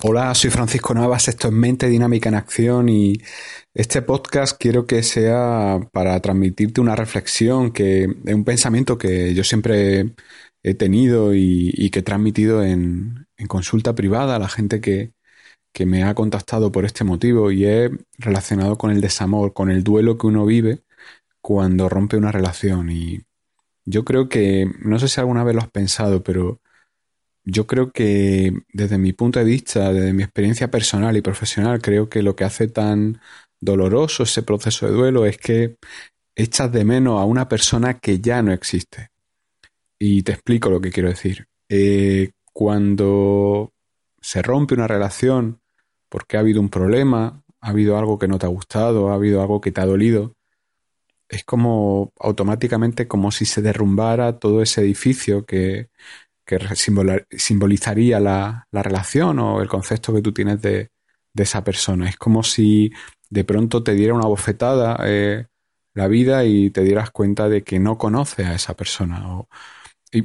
Hola, soy Francisco Navas, esto es Mente Dinámica en Acción y este podcast quiero que sea para transmitirte una reflexión, que es un pensamiento que yo siempre he tenido y, que he transmitido en, consulta privada a la gente que, que me ha contactado por este motivo y es relacionado con el desamor, con el duelo que uno vive cuando rompe una relación. Y yo creo que, no sé si alguna vez lo has pensado, pero yo creo que desde mi punto de vista, desde mi experiencia personal y profesional, creo que lo que hace tan doloroso ese proceso de duelo es que echas de menos a una persona que ya no existe. Y te explico lo que quiero decir. Eh, cuando se rompe una relación porque ha habido un problema, ha habido algo que no te ha gustado, ha habido algo que te ha dolido, es como automáticamente como si se derrumbara todo ese edificio que, que simbolizaría la, relación o el concepto que tú tienes de, esa persona. Es como si de pronto te diera una bofetada eh, la vida y te dieras cuenta de que no conoces a esa persona. O,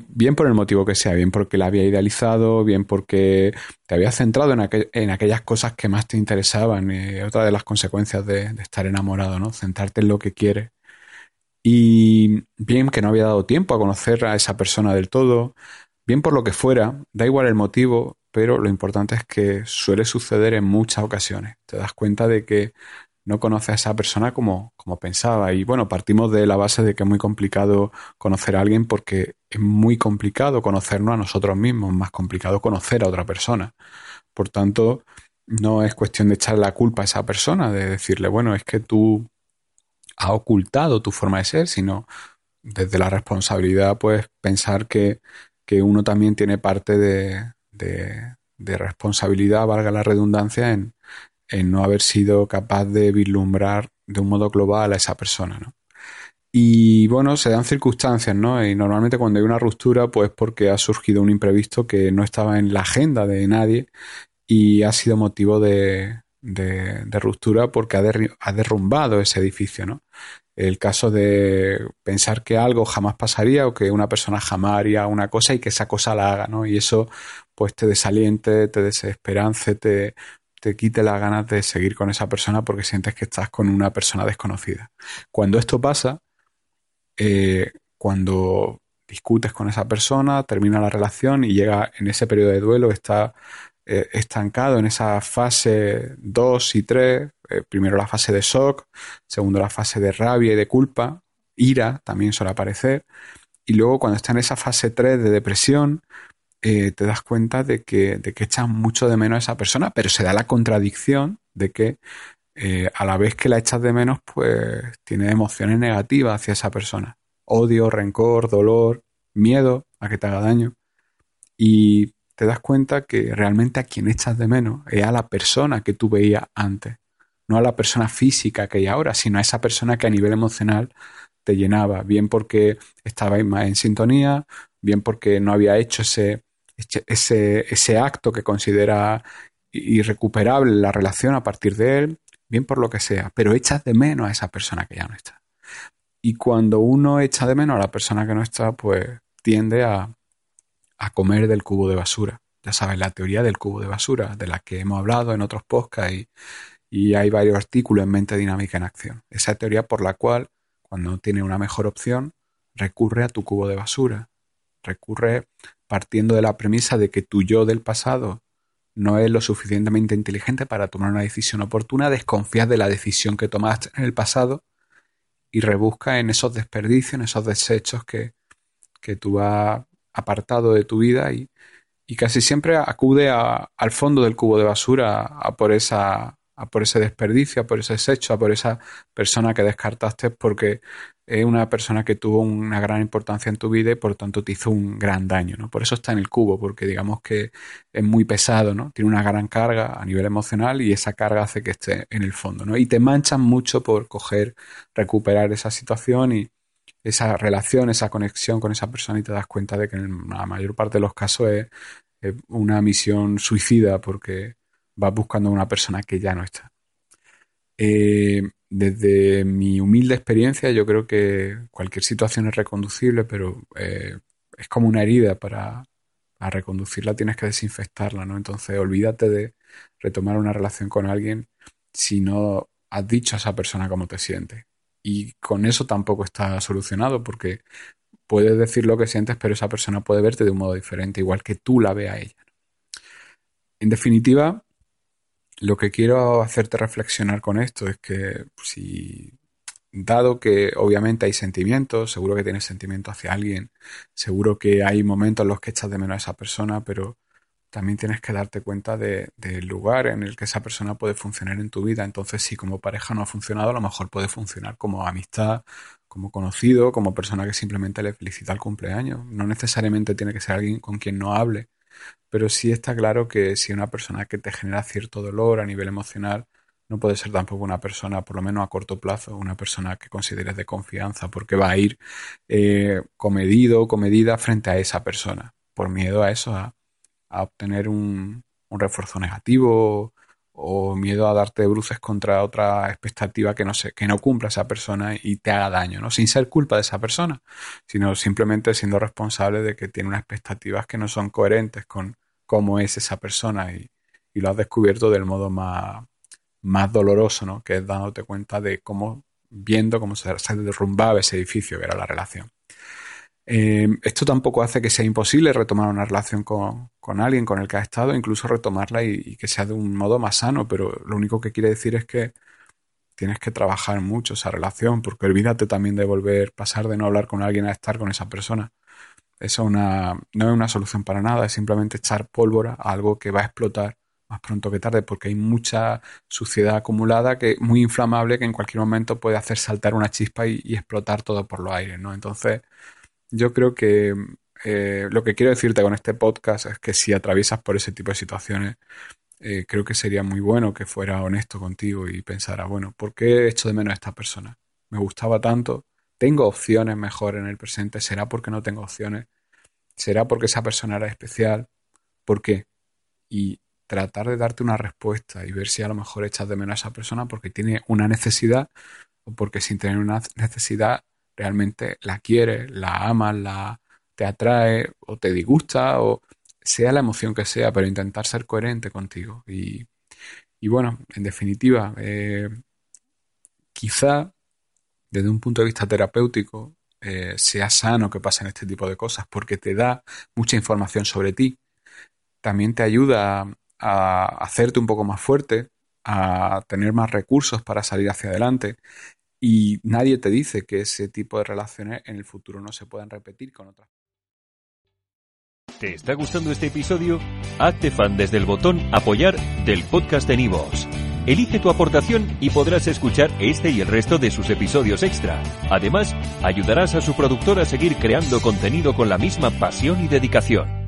bien por el motivo que sea, bien porque la había idealizado, bien porque te había centrado en, aquellas cosas que más te interesaban. Eh, otra de las consecuencias de, de, estar enamorado, ¿no? Centrarte en lo que quieres. Y bien que no había dado tiempo a conocer a esa persona del todo, Bien por lo que fuera, da igual el motivo, pero lo importante es que suele suceder en muchas ocasiones. Te das cuenta de que no conoces a esa persona como, como pensaba. Y bueno, partimos de la base de que es muy complicado conocer a alguien porque es muy complicado conocernos a nosotros mismos, más complicado conocer a otra persona. Por tanto, no es cuestión de echar la culpa a esa persona, de decirle, bueno, es que tú has ocultado tu forma de ser, sino desde la responsabilidad, pues pensar que que uno también tiene parte de, responsabilidad, valga la redundancia, en, no haber sido capaz de vislumbrar de un modo global a esa persona, ¿no? Y bueno, se dan circunstancias, ¿no? Y normalmente cuando hay una ruptura, pues porque ha surgido un imprevisto que no estaba en la agenda de nadie y ha sido motivo de, ruptura porque ha, ha, derrumbado ese edificio, ¿no? el caso de pensar que algo jamás pasaría o que una persona jamás haría una cosa y que esa cosa la haga, ¿no? Y eso pues te desaliente, te desesperance, te, te quite las ganas de seguir con esa persona porque sientes que estás con una persona desconocida. Cuando esto pasa, eh, cuando discutes con esa persona, termina la relación y llega en ese periodo de duelo, está eh, estancado en esa fase 2 y 3, eh, primero la fase de shock, segundo la fase de rabia y de culpa, ira también suele aparecer, y luego cuando está en esa fase 3 de depresión, eh, te das cuenta de que, de que echas mucho de menos a esa persona, pero se da la contradicción de que a la vez que la echas de menos, pues tiene emociones negativas hacia esa persona. Odio, rencor, dolor, miedo a que te haga daño. Y te das cuenta que realmente a quien echas de menos es a la persona que tú veías antes, no a la persona física que hay ahora, sino a esa persona que a nivel emocional te llenaba, bien porque estabais más en sintonía, bien porque no había hecho ese, ese, ese acto que considera irrecuperable la relación a partir de él, bien por lo que sea, pero echas de menos a esa persona que ya no está. Y cuando uno echa de menos a la persona que no está, pues tiende a, a comer del cubo de basura. Ya sabes, la teoría del cubo de basura, de la que hemos hablado en otros podcasts y, y hay varios artículos en Mente Dinámica en Acción. Esa teoría por la cual, cuando tiene una mejor opción, recurre a tu cubo de basura. Recurre partiendo de la premisa de que tu yo del pasado no es lo suficientemente inteligente para tomar una decisión oportuna, desconfías de la decisión que tomaste en el pasado y rebusca en esos desperdicios, en esos desechos que, que tú vas apartado de tu vida y, casi siempre acude al fondo del cubo de basura a por esa a por ese desperdicio, a por ese desecho, a por esa persona que descartaste porque es una persona que tuvo una gran importancia en tu vida y por tanto te hizo un gran daño, ¿no? Por eso está en el cubo, porque digamos que es muy pesado, ¿no? Tiene una gran carga a nivel emocional y esa carga hace que esté en el fondo, ¿no? Y te manchan mucho por coger, recuperar esa situación y esa relación, esa conexión con esa persona y te das cuenta de que en la mayor parte de los casos es, una misión suicida porque vas buscando a una persona que ya no está. Eh, desde mi humilde experiencia, yo creo que cualquier situación es reconducible, pero eh, es como una herida para, reconducirla tienes que desinfectarla, ¿no? Entonces, olvídate de retomar una relación con alguien si no has dicho a esa persona cómo te sientes. Y con eso tampoco está solucionado, porque puedes decir lo que sientes, pero esa persona puede verte de un modo diferente, igual que tú la ve a ella. En definitiva, lo que quiero hacerte reflexionar con esto es que si, dado que obviamente hay sentimientos, seguro que tienes sentimientos hacia alguien, seguro que hay momentos en los que echas de menos a esa persona, pero también tienes que darte cuenta del lugar en el que esa persona puede funcionar en tu vida. Entonces, si como pareja no ha funcionado, a lo mejor puede funcionar como amistad, como conocido, como persona que simplemente le felicita el cumpleaños. No necesariamente tiene que ser alguien con quien no hable, pero sí está claro que si una persona que te genera cierto dolor a nivel emocional, no puede ser tampoco una persona, por lo menos a corto plazo, una persona que consideres de confianza, porque va a ir eh, comedido comedida frente a esa persona, por miedo a eso, obtener un, refuerzo negativo o miedo a darte bruces contra otra expectativa que no sé, que no cumpla esa persona y te haga daño, ¿no? Sin ser culpa de esa persona, sino simplemente siendo responsable de que tiene unas expectativas que no son coherentes con, cómo es esa persona y, lo has descubierto del modo más, más doloroso, ¿no? Que es dándote cuenta de cómo, viendo cómo se, derrumbaba ese edificio que era la relación. Eh, esto tampoco hace que sea imposible retomar una relación con, alguien con el que has estado, incluso retomarla y, que sea de un modo más sano, pero lo único que quiere decir es que tienes que trabajar mucho esa relación, porque olvídate también de volver, pasar de no hablar con alguien a estar con esa persona. Eso una, no es una solución para nada, es simplemente echar pólvora a algo que va a explotar más pronto que tarde, porque hay mucha suciedad acumulada que muy inflamable que en cualquier momento puede hacer saltar una chispa y, explotar todo por los aires, ¿no? Entonces, yo creo que eh, lo que quiero decirte con este podcast es que si atraviesas por ese tipo de situaciones, eh, creo que sería muy bueno que fuera honesto contigo y pensara, bueno, ¿por qué echo de menos a esta persona? Me gustaba tanto, tengo opciones mejor en el presente, será porque no tengo opciones, será porque esa persona era especial, ¿por qué? Y tratar de darte una respuesta y ver si a lo mejor echas de menos a esa persona porque tiene una necesidad o porque sin tener una necesidad realmente la quieres, la amas, la te atrae o te disgusta o sea la emoción que sea, pero intentar ser coherente contigo. Y, bueno, en definitiva, eh, quizá desde un punto de vista terapéutico, eh, sea sano que pasen este tipo de cosas, porque te da mucha información sobre ti. También te ayuda a hacerte un poco más fuerte, a tener más recursos para salir hacia adelante. Y nadie te dice que ese tipo de relaciones en el futuro no se puedan repetir con otras. ¿Te está gustando este episodio? Hazte fan desde el botón apoyar del podcast de Nivos. Elige tu aportación y podrás escuchar este y el resto de sus episodios extra. Además, ayudarás a su productor a seguir creando contenido con la misma pasión y dedicación.